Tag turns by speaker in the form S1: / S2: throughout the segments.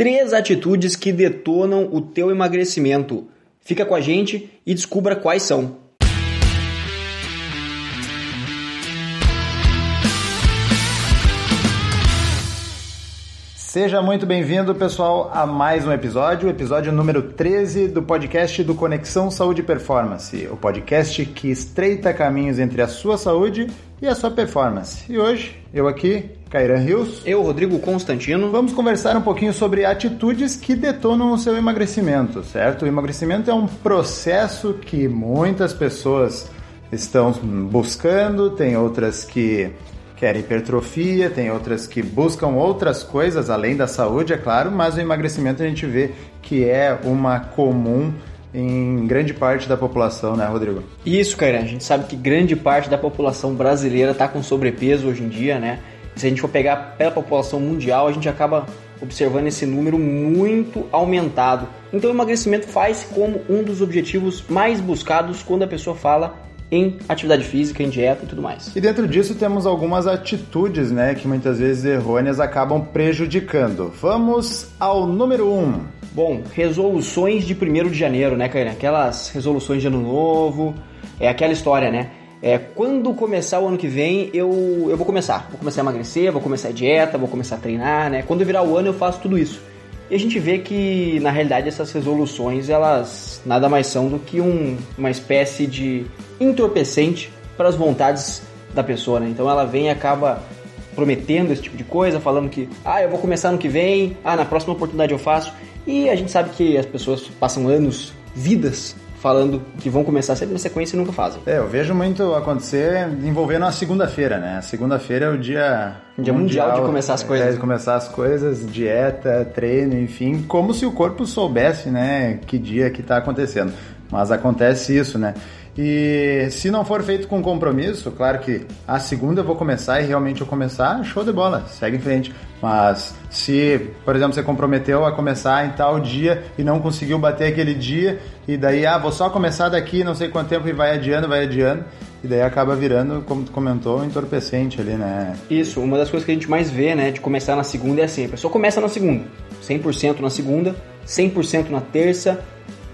S1: Três atitudes que detonam o teu emagrecimento. Fica com a gente e descubra quais são.
S2: Seja muito bem-vindo, pessoal, a mais um episódio, o episódio número 13 do podcast do Conexão Saúde e Performance, o podcast que estreita caminhos entre a sua saúde e a sua performance. E hoje, eu aqui, Cairan Rios.
S1: Eu, Rodrigo Constantino.
S2: Vamos conversar um pouquinho sobre atitudes que detonam o seu emagrecimento, certo? O emagrecimento é um processo que muitas pessoas estão buscando, tem outras que querem hipertrofia, tem outras que buscam outras coisas além da saúde, é claro, mas o emagrecimento a gente vê que é uma comum em grande parte da população, né, Rodrigo?
S1: Isso, Kairan. A gente sabe que grande parte da população brasileira está com sobrepeso hoje em dia, né? Se a gente for pegar pela população mundial, a gente acaba observando esse número muito aumentado. Então, o emagrecimento faz como um dos objetivos mais buscados quando a pessoa fala em atividade física, em dieta e tudo mais.
S2: E dentro disso temos algumas atitudes, né, que muitas vezes errôneas acabam prejudicando. Vamos ao número 1. Um.
S1: Bom, resoluções de 1 de janeiro, né, Caíra? Aquelas resoluções de ano novo, é aquela história, né? É, quando começar o ano que vem, eu, eu vou começar. Vou começar a emagrecer, vou começar a dieta, vou começar a treinar, né? Quando virar o ano, eu faço tudo isso. E a gente vê que, na realidade, essas resoluções, elas nada mais são do que um, uma espécie de entorpecente para as vontades da pessoa, né? Então ela vem e acaba prometendo esse tipo de coisa, falando que, ah, eu vou começar no que vem, ah, na próxima oportunidade eu faço. E a gente sabe que as pessoas passam anos, vidas, falando que vão começar sempre na sequência e nunca fazem.
S2: É, eu vejo muito acontecer envolvendo a segunda-feira, né? A segunda-feira é o dia...
S1: Dia mundial, mundial de começar as coisas.
S2: É, de começar as coisas, dieta, treino, enfim, como se o corpo soubesse, né, que dia que está acontecendo. Mas acontece isso, né? E se não for feito com compromisso, claro que a segunda eu vou começar e realmente eu começar, show de bola, segue em frente. Mas se, por exemplo, você comprometeu a começar em tal dia e não conseguiu bater aquele dia, e daí, ah, vou só começar daqui não sei quanto tempo e vai adiando, vai adiando, e daí acaba virando, como tu comentou, um entorpecente ali, né?
S1: Isso, uma das coisas que a gente mais vê, né, de começar na segunda é assim, a pessoa começa na segunda, 100% na segunda, 100% na terça,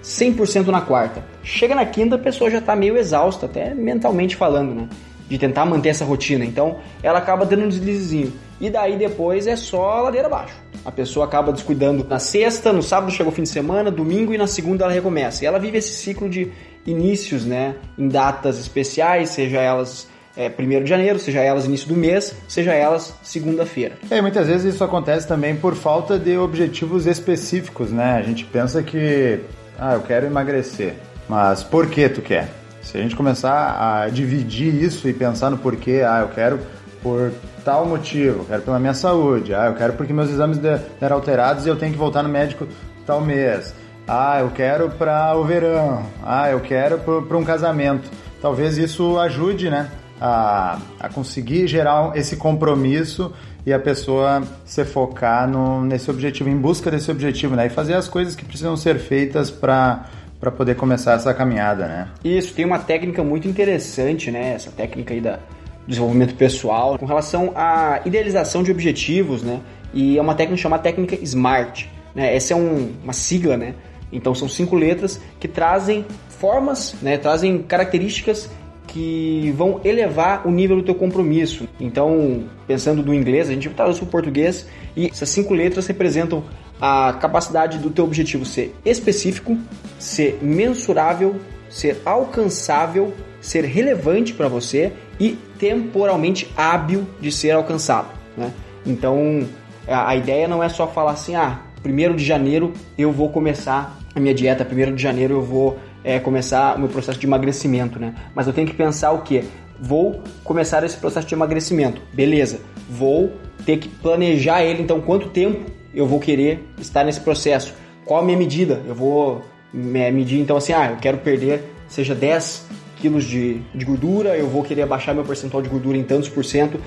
S1: 100% na quarta. Chega na quinta, a pessoa já está meio exausta, até mentalmente falando, né? De tentar manter essa rotina. Então, ela acaba dando um deslizezinho. E daí depois é só ladeira abaixo. A pessoa acaba descuidando na sexta, no sábado chega o fim de semana, domingo e na segunda ela recomeça. E ela vive esse ciclo de inícios, né? Em datas especiais, seja elas é, 1 de janeiro, seja elas início do mês, seja elas segunda-feira.
S2: É, muitas vezes isso acontece também por falta de objetivos específicos, né? A gente pensa que ah, eu quero emagrecer. Mas por que tu quer? Se a gente começar a dividir isso e pensar no porquê, ah, eu quero por tal motivo, eu quero pela minha saúde, ah, eu quero porque meus exames deram alterados e eu tenho que voltar no médico tal mês. Ah, eu quero para o verão. Ah, eu quero para um casamento. Talvez isso ajude, né, a, a conseguir gerar esse compromisso e a pessoa se focar no, nesse objetivo, em busca desse objetivo, né? E fazer as coisas que precisam ser feitas para para poder começar essa caminhada, né?
S1: Isso, tem uma técnica muito interessante, né? Essa técnica aí da desenvolvimento pessoal com relação à idealização de objetivos, né? E é uma técnica chamada técnica SMART, né? Essa é um, uma sigla, né? Então são cinco letras que trazem formas, né? Trazem características que vão elevar o nível do teu compromisso. Então, pensando no inglês, a gente traduz para o português e essas cinco letras representam a capacidade do teu objetivo ser específico, ser mensurável, ser alcançável, ser relevante para você e temporalmente hábil de ser alcançado. Né? Então, a ideia não é só falar assim, ah, primeiro de janeiro eu vou começar a minha dieta, primeiro de janeiro eu vou é, começar o meu processo de emagrecimento, né? Mas eu tenho que pensar o que? Vou começar esse processo de emagrecimento, beleza? Vou ter que planejar ele, então quanto tempo eu vou querer estar nesse processo? Qual a minha medida? Eu vou medir então assim, ah, eu quero perder seja 10 quilos de, de gordura, eu vou querer baixar meu percentual de gordura em tantos por cento,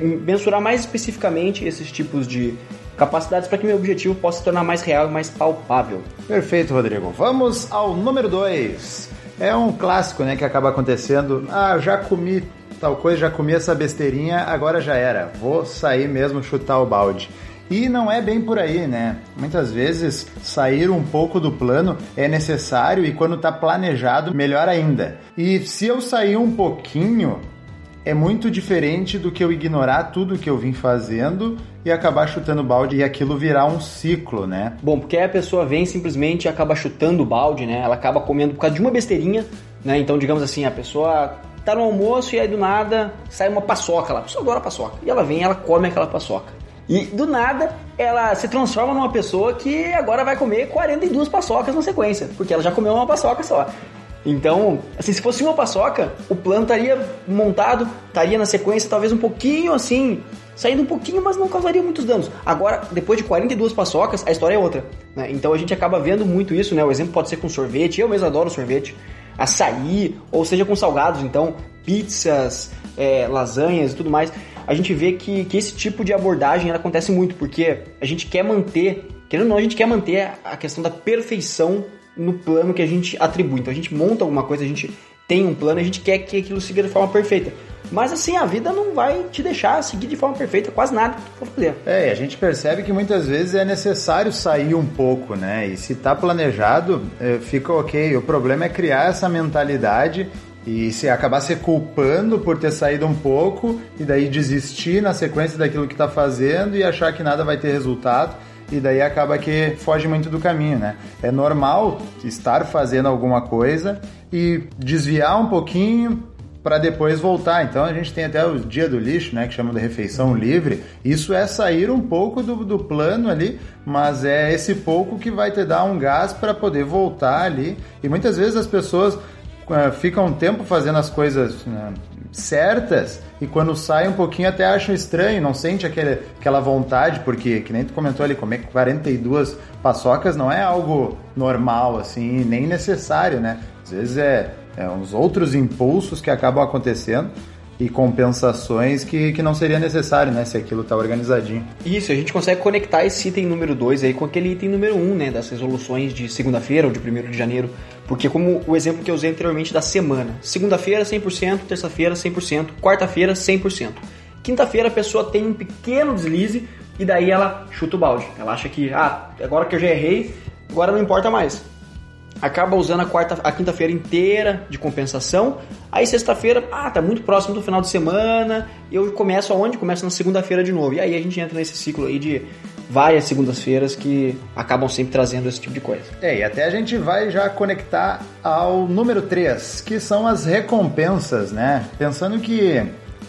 S1: mensurar mais especificamente esses tipos de, capacidades para que meu objetivo possa se tornar mais real e mais palpável.
S2: Perfeito, Rodrigo. Vamos ao número 2. É um clássico, né, que acaba acontecendo. Ah, já comi tal coisa, já comi essa besteirinha, agora já era. Vou sair mesmo chutar o balde. E não é bem por aí, né? Muitas vezes sair um pouco do plano é necessário e quando está planejado, melhor ainda. E se eu sair um pouquinho, é muito diferente do que eu ignorar tudo que eu vim fazendo e acabar chutando balde e aquilo virar um ciclo, né?
S1: Bom, porque a pessoa vem simplesmente e acaba chutando balde, né? Ela acaba comendo por causa de uma besteirinha, né? Então, digamos assim, a pessoa tá no almoço e aí do nada sai uma paçoca lá. A pessoa adora paçoca. E ela vem ela come aquela paçoca. E do nada ela se transforma numa pessoa que agora vai comer 42 paçocas na sequência, porque ela já comeu uma paçoca só. Então, assim, se fosse uma paçoca, o plano estaria montado, estaria na sequência, talvez um pouquinho assim, saindo um pouquinho, mas não causaria muitos danos. Agora, depois de 42 paçocas, a história é outra. Né? Então a gente acaba vendo muito isso, né? O exemplo pode ser com sorvete, eu mesmo adoro sorvete, açaí, ou seja com salgados, então pizzas, é, lasanhas e tudo mais. A gente vê que, que esse tipo de abordagem acontece muito, porque a gente quer manter, querendo ou não, a gente quer manter a questão da perfeição no plano que a gente atribui. Então a gente monta alguma coisa, a gente tem um plano, a gente quer que aquilo siga de forma perfeita. Mas assim, a vida não vai te deixar seguir de forma perfeita quase nada que for fazer.
S2: É, a gente percebe que muitas vezes é necessário sair um pouco, né? E se tá planejado, é, fica ok. O problema é criar essa mentalidade e se acabar se culpando por ter saído um pouco e daí desistir na sequência daquilo que está fazendo e achar que nada vai ter resultado e daí acaba que foge muito do caminho, né? É normal estar fazendo alguma coisa e desviar um pouquinho para depois voltar. Então a gente tem até o dia do lixo, né, que chama de refeição livre. Isso é sair um pouco do, do plano ali, mas é esse pouco que vai te dar um gás para poder voltar ali. E muitas vezes as pessoas uh, ficam um tempo fazendo as coisas uh, certas e quando sai um pouquinho até acham estranho, não sente aquele, aquela vontade, porque, que nem tu comentou ali, comer 42 paçocas não é algo normal, assim, nem necessário, né? Às vezes é, é uns outros impulsos que acabam acontecendo e compensações que, que não seria necessário, né? Se aquilo está organizadinho.
S1: Isso, a gente consegue conectar esse item número 2 aí com aquele item número 1, um, né? Das resoluções de segunda-feira ou de 1 de janeiro. Porque como o exemplo que eu usei anteriormente da semana. Segunda-feira 100%, terça-feira 100%, quarta-feira 100%. Quinta-feira a pessoa tem um pequeno deslize e daí ela chuta o balde. Ela acha que, ah, agora que eu já errei, agora não importa mais acaba usando a quarta, a quinta-feira inteira de compensação. Aí sexta-feira, ah, tá muito próximo do final de semana, eu começo aonde? Começo na segunda-feira de novo. E aí a gente entra nesse ciclo aí de várias segundas-feiras que acabam sempre trazendo esse tipo de coisa.
S2: É, e até a gente vai já conectar ao número 3, que são as recompensas, né? Pensando que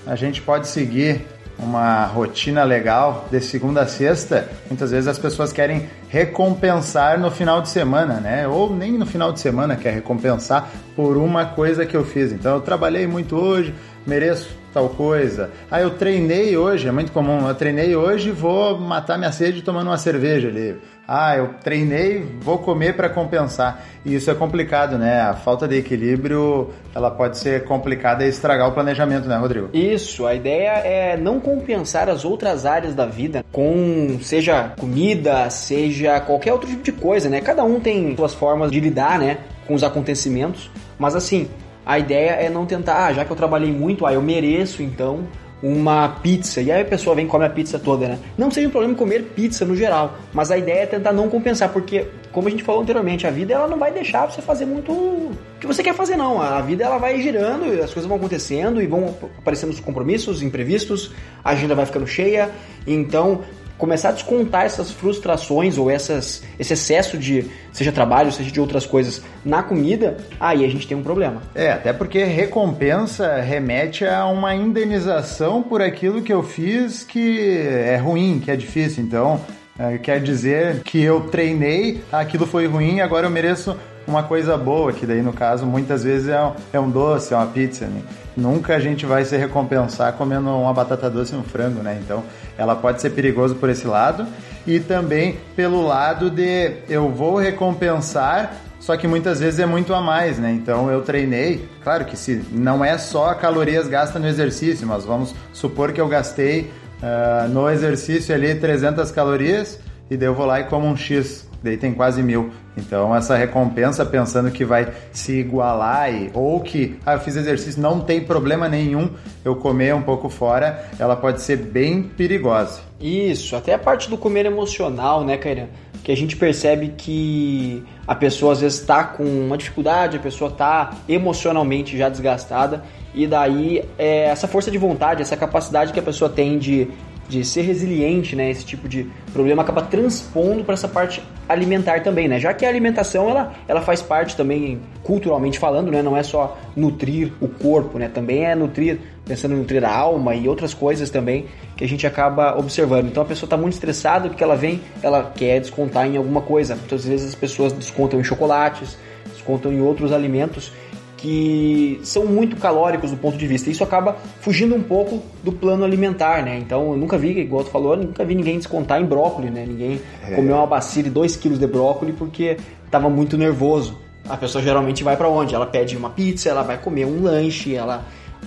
S2: a gente pode seguir uma rotina legal de segunda a sexta, muitas vezes as pessoas querem recompensar no final de semana, né? Ou nem no final de semana quer recompensar por uma coisa que eu fiz. Então eu trabalhei muito hoje, mereço tal coisa. Ah, eu treinei hoje, é muito comum. Eu treinei hoje, vou matar minha sede tomando uma cerveja ali. Ah, eu treinei, vou comer para compensar. E isso é complicado, né? A falta de equilíbrio, ela pode ser complicada e estragar o planejamento, né, Rodrigo?
S1: Isso, a ideia é não compensar as outras áreas da vida com seja comida, seja qualquer outro tipo de coisa, né? Cada um tem suas formas de lidar, né, com os acontecimentos, mas assim, a ideia é não tentar, ah, já que eu trabalhei muito, ah, eu mereço então uma pizza. E aí a pessoa vem e come a pizza toda, né? Não seja um problema comer pizza no geral, mas a ideia é tentar não compensar, porque, como a gente falou anteriormente, a vida ela não vai deixar você fazer muito o que você quer fazer, não. A vida ela vai girando, as coisas vão acontecendo e vão aparecendo os compromissos imprevistos, a agenda vai ficando cheia. Então, começar a descontar essas frustrações ou essas, esse excesso de, seja trabalho, seja de outras coisas, na comida, aí a gente tem um problema.
S2: É, até porque recompensa remete a uma indenização por aquilo que eu fiz que é ruim, que é difícil. Então, é, quer dizer que eu treinei, aquilo foi ruim, agora eu mereço uma coisa boa, que daí no caso muitas vezes é um, é um doce, é uma pizza. Né? Nunca a gente vai se recompensar comendo uma batata doce e um frango, né? Então ela pode ser perigosa por esse lado e também pelo lado de eu vou recompensar, só que muitas vezes é muito a mais, né? Então eu treinei, claro que se não é só calorias gastas no exercício, mas vamos supor que eu gastei uh, no exercício ali 300 calorias e daí eu vou lá e como um X, daí tem quase mil. Então essa recompensa pensando que vai se igualar e, ou que ah, eu fiz exercício, não tem problema nenhum eu comer um pouco fora, ela pode ser bem perigosa.
S1: Isso, até a parte do comer emocional, né, Kairan? Que a gente percebe que a pessoa às vezes está com uma dificuldade, a pessoa está emocionalmente já desgastada e daí é, essa força de vontade, essa capacidade que a pessoa tem de de ser resiliente, né? Esse tipo de problema acaba transpondo para essa parte alimentar também, né? Já que a alimentação ela, ela faz parte também culturalmente falando, né? Não é só nutrir o corpo, né? Também é nutrir, pensando em nutrir a alma e outras coisas também que a gente acaba observando. Então a pessoa está muito estressada porque ela vem, ela quer descontar em alguma coisa. Muitas vezes as pessoas descontam em chocolates, descontam em outros alimentos que são muito calóricos do ponto de vista. Isso acaba fugindo um pouco do plano alimentar, né? Então, eu nunca vi, igual tu falou, nunca vi ninguém descontar em brócolis, né? Ninguém é. comeu uma bacia de 2 kg de brócolis porque estava muito nervoso. A pessoa geralmente vai para onde? Ela pede uma pizza, ela vai comer um lanche, ela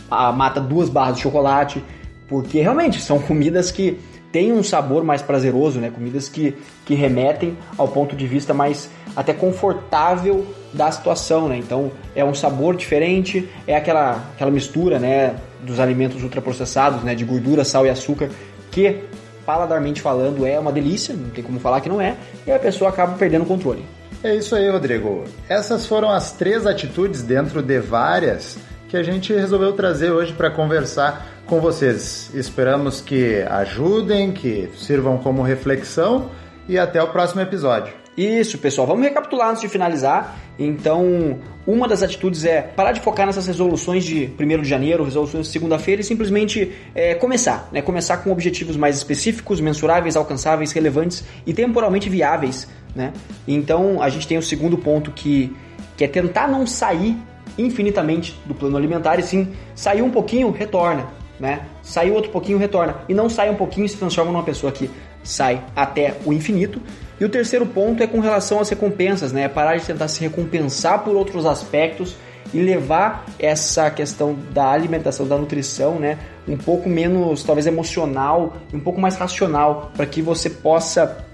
S1: mata duas barras de chocolate, porque realmente são comidas que têm um sabor mais prazeroso, né? Comidas que, que remetem ao ponto de vista mais até confortável da situação, né? Então é um sabor diferente, é aquela, aquela mistura, né, dos alimentos ultraprocessados, né, de gordura, sal e açúcar, que paladarmente falando é uma delícia, não tem como falar que não é, e a pessoa acaba perdendo o controle.
S2: É isso aí, Rodrigo. Essas foram as três atitudes dentro de várias que a gente resolveu trazer hoje para conversar com vocês. Esperamos que ajudem, que sirvam como reflexão e até o próximo episódio.
S1: Isso, pessoal. Vamos recapitular antes de finalizar. Então, uma das atitudes é parar de focar nessas resoluções de 1 de janeiro, resoluções de segunda-feira e simplesmente é, começar. Né? Começar com objetivos mais específicos, mensuráveis, alcançáveis, relevantes e temporalmente viáveis. Né? Então, a gente tem o segundo ponto que, que é tentar não sair infinitamente do plano alimentar e sim sair um pouquinho, retorna. Né? Sair outro pouquinho, retorna. E não sai um pouquinho e se transforma numa pessoa que sai até o infinito. E o terceiro ponto é com relação às recompensas, né? É parar de tentar se recompensar por outros aspectos e levar essa questão da alimentação, da nutrição, né, um pouco menos talvez emocional, um pouco mais racional, para que você possa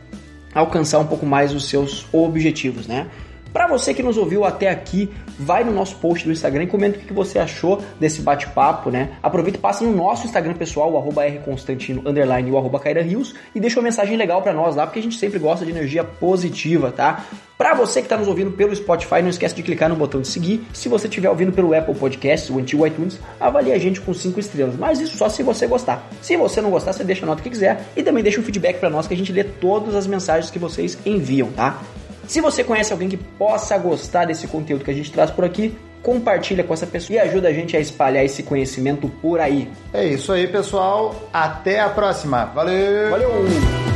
S1: alcançar um pouco mais os seus objetivos, né? Para você que nos ouviu até aqui, vai no nosso post do Instagram e comenta o que você achou desse bate-papo, né? Aproveita e passa no nosso Instagram pessoal, o arroba rconstantino, underline, o arroba Rios, e deixa uma mensagem legal para nós lá, porque a gente sempre gosta de energia positiva, tá? Para você que está nos ouvindo pelo Spotify, não esquece de clicar no botão de seguir. Se você estiver ouvindo pelo Apple Podcasts, o antigo iTunes, avalie a gente com 5 estrelas. Mas isso só se você gostar. Se você não gostar, você deixa a nota que quiser e também deixa um feedback para nós que a gente lê todas as mensagens que vocês enviam, tá? Se você conhece alguém que possa gostar desse conteúdo que a gente traz por aqui, compartilha com essa pessoa e ajuda a gente a espalhar esse conhecimento por aí.
S2: É isso aí, pessoal. Até a próxima. Valeu!
S1: Valeu!